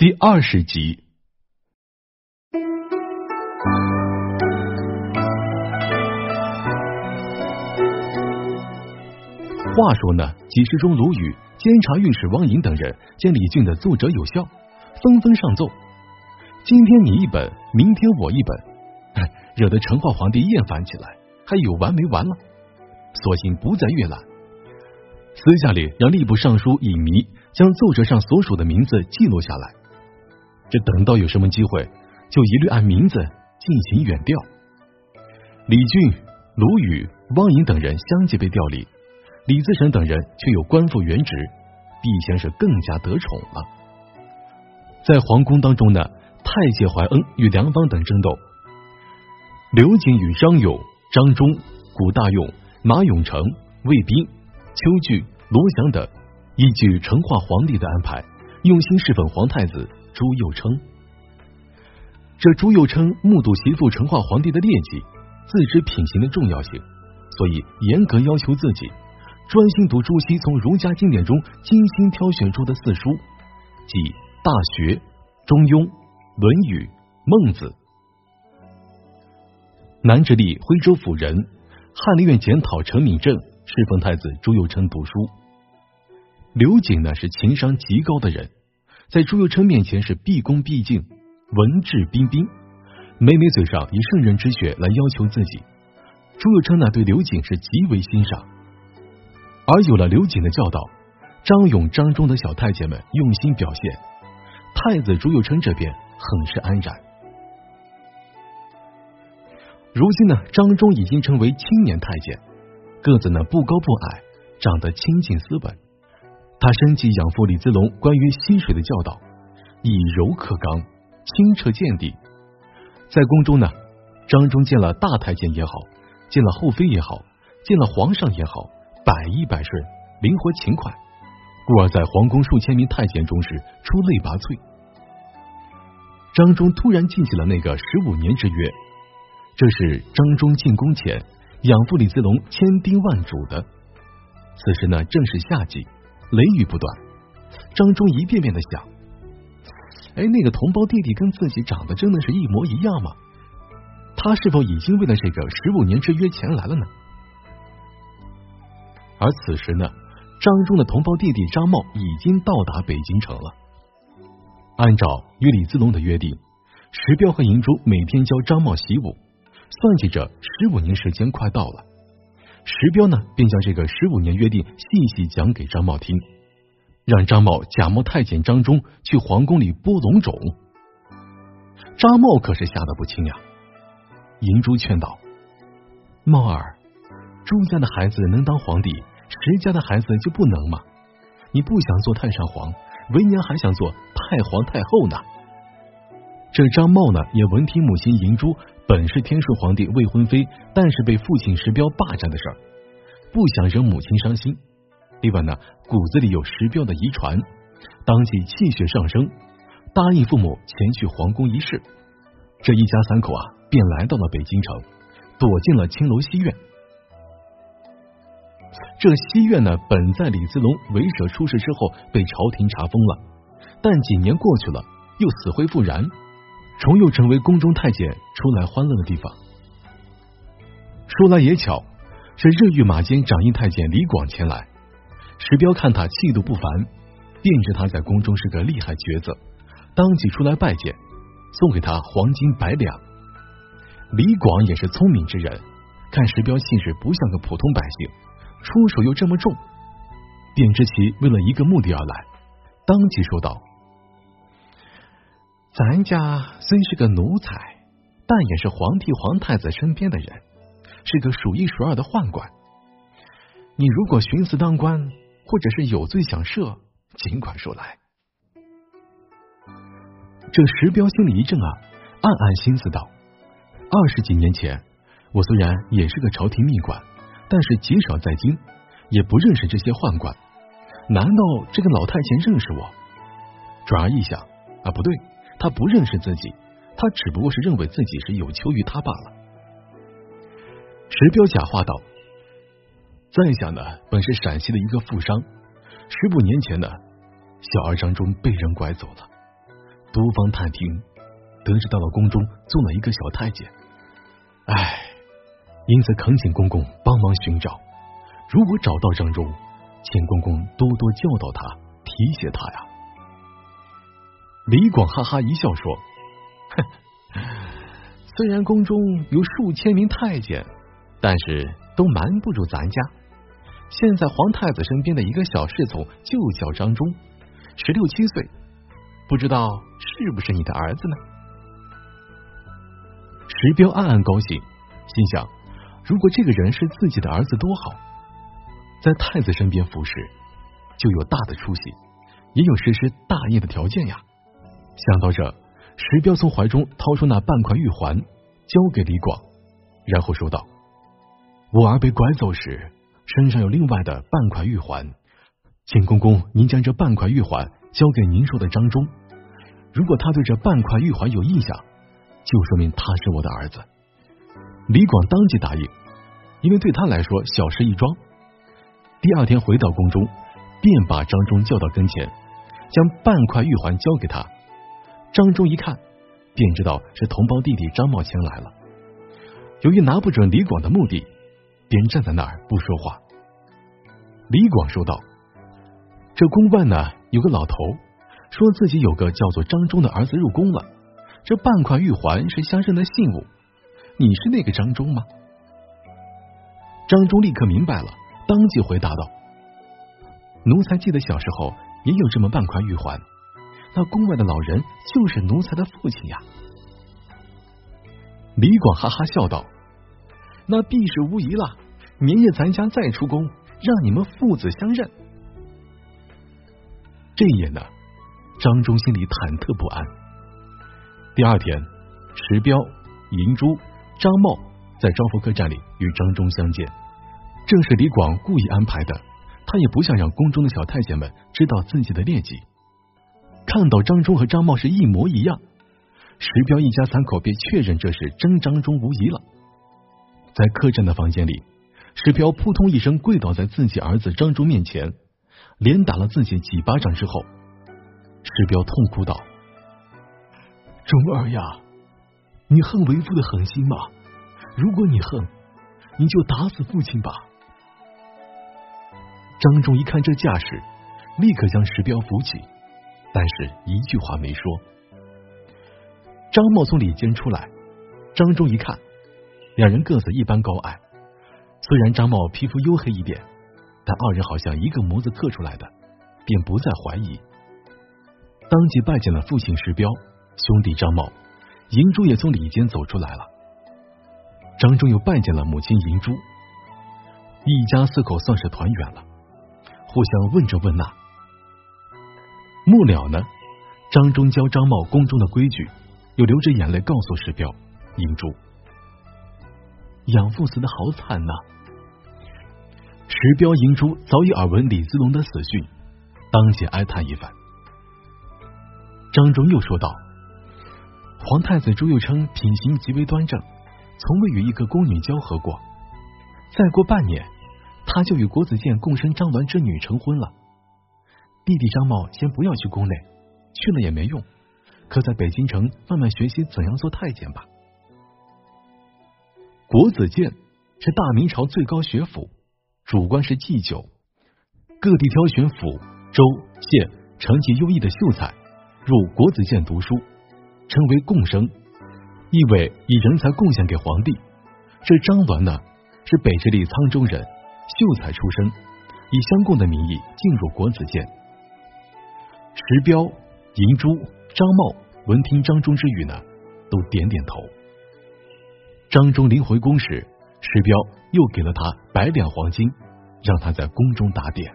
第二十集。话说呢，几时中卢宇、监察御史汪寅等人见李俊的奏折有效，纷纷上奏。今天你一本，明天我一本，惹得成化皇帝厌烦起来，还有完没完了？索性不再阅览，私下里让吏部尚书尹弥将奏折上所属的名字记录下来。这等到有什么机会，就一律按名字进行远调。李俊、卢宇、汪颖等人相继被调离，李自成等人却有官复原职，必先是更加得宠了。在皇宫当中呢，太监怀恩与梁芳等争斗，刘瑾与张勇、张忠、古大用、马永成、魏斌、邱据、罗祥等，依据成化皇帝的安排，用心侍奉皇太子。朱佑称，这朱佑称目睹媳妇成化皇帝的劣迹，自知品行的重要性，所以严格要求自己专心读朱熹从儒家经典中精心挑选出的四书，即《大学》《中庸》《论语》《孟子》。南直隶徽州府人，翰林院检讨陈敏正侍奉太子朱佑称读书。刘瑾呢是情商极高的人。在朱佑琛面前是毕恭毕敬、文质彬彬，每每嘴上以圣人之学来要求自己。朱佑琛呢对刘瑾是极为欣赏，而有了刘瑾的教导，张勇、张忠的小太监们用心表现，太子朱佑琛这边很是安然。如今呢，张忠已经成为青年太监，个子呢不高不矮，长得清静斯文。他深记养父李子龙关于溪水的教导，以柔克刚，清澈见底。在宫中呢，张忠见了大太监也好，见了后妃也好，见了皇上也好，百依百顺，灵活勤快，故而在皇宫数千名太监中是出类拔萃。张忠突然记起了那个十五年之约，这是张忠进宫前养父李子龙千叮万嘱的。此时呢，正是夏季。雷雨不断，张忠一遍遍的想：哎，那个同胞弟弟跟自己长得真的是一模一样吗？他是否已经为了这个十五年之约前来了呢？而此时呢，张忠的同胞弟弟张茂已经到达北京城了。按照与李自龙的约定，石彪和银珠每天教张茂习武，算计着十五年时间快到了。石彪呢，便将这个十五年约定细细讲给张茂听，让张茂假冒太监张忠去皇宫里播龙种。张茂可是吓得不轻呀。银珠劝道：“茂儿，朱家的孩子能当皇帝，石家的孩子就不能吗？你不想做太上皇，为娘还想做太皇太后呢。”这张茂呢，也闻听母亲银珠。本是天顺皇帝未婚妃，但是被父亲石彪霸占的事儿，不想惹母亲伤心。另外呢，骨子里有石彪的遗传，当即气血上升，答应父母前去皇宫一试。这一家三口啊，便来到了北京城，躲进了青楼西院。这西院呢，本在李自龙为舍出事之后被朝廷查封了，但几年过去了，又死灰复燃。重又成为宫中太监出来欢乐的地方。说来也巧，这热御马监掌印太监李广前来，石彪看他气度不凡，便知他在宫中是个厉害角色，当即出来拜见，送给他黄金百两。李广也是聪明之人，看石彪气质不像个普通百姓，出手又这么重，便知其为了一个目的而来，当即说道。咱家虽是个奴才，但也是皇帝、皇太子身边的人，是个数一数二的宦官。你如果寻死当官，或者是有罪想赦，尽管说来。这石彪心里一怔啊，暗暗心思道：二十几年前，我虽然也是个朝廷秘官，但是极少在京，也不认识这些宦官。难道这个老太监认识我？转而一想啊，不对。他不认识自己，他只不过是认为自己是有求于他罢了。石彪假话道：“在下呢，本是陕西的一个富商，十五年前呢，小儿张忠被人拐走了，多方探听，得知到了宫中做了一个小太监，唉，因此恳请公公帮忙寻找。如果找到张忠，请公公多多教导他，提携他呀。李广哈哈一笑说：“哼，虽然宫中有数千名太监，但是都瞒不住咱家。现在皇太子身边的一个小侍从就叫张忠，十六七岁，不知道是不是你的儿子呢？”石彪暗暗高兴，心想：如果这个人是自己的儿子，多好。在太子身边服侍，就有大的出息，也有实施大业的条件呀。想到这，石彪从怀中掏出那半块玉环，交给李广，然后说道：“我儿被拐走时，身上有另外的半块玉环，请公公您将这半块玉环交给您说的张忠。如果他对这半块玉环有印象，就说明他是我的儿子。”李广当即答应，因为对他来说小事一桩。第二天回到宫中，便把张忠叫到跟前，将半块玉环交给他。张忠一看，便知道是同胞弟弟张茂清来了。由于拿不准李广的目的，便站在那儿不说话。李广说道：“这宫外呢，有个老头说自己有个叫做张忠的儿子入宫了。这半块玉环是相认的信物，你是那个张忠吗？”张忠立刻明白了。当即回答道：“奴才记得小时候也有这么半块玉环，那宫外的老人就是奴才的父亲呀。”李广哈哈笑道：“那必是无疑了。明日咱家再出宫，让你们父子相认。”这一夜呢，张忠心里忐忑不安。第二天，石彪、银珠、张茂在招福客栈里与张忠相见。正是李广故意安排的，他也不想让宫中的小太监们知道自己的劣迹。看到张忠和张茂是一模一样，石彪一家三口便确认这是真张忠无疑了。在客栈的房间里，石彪扑通一声跪倒在自己儿子张忠面前，连打了自己几巴掌之后，石彪痛哭道：“忠儿呀，你恨为父的狠心吗？如果你恨，你就打死父亲吧。”张忠一看这架势，立刻将石彪扶起，但是一句话没说。张茂从里间出来，张忠一看，两人个子一般高矮，虽然张茂皮肤黝黑一点，但二人好像一个模子刻出来的，便不再怀疑。当即拜见了父亲石彪，兄弟张茂，银珠也从里间走出来了。张忠又拜见了母亲银珠，一家四口算是团圆了。互相问这问那，末了呢？张忠教张茂宫中的规矩，又流着眼泪告诉石彪、银珠：“养父死的好惨呐！”石彪、银珠早已耳闻李子龙的死讯，当即哀叹一番。张忠又说道：“皇太子朱佑称品行极为端正，从未与一个宫女交合过。再过半年。”他就与国子监共生张鸾之女成婚了。弟弟张茂先不要去宫内，去了也没用，可在北京城慢慢学习怎样做太监吧。国子监是大明朝最高学府，主官是祭酒，各地挑选府、州、县成绩优异的秀才入国子监读书，称为贡生，意味以人才贡献给皇帝。这张鸾呢，是北直隶沧州人。秀才出身，以相公的名义进入国子监。石彪、银珠、张茂闻听张忠之语呢，都点点头。张忠临回宫时，石彪又给了他百两黄金，让他在宫中打点。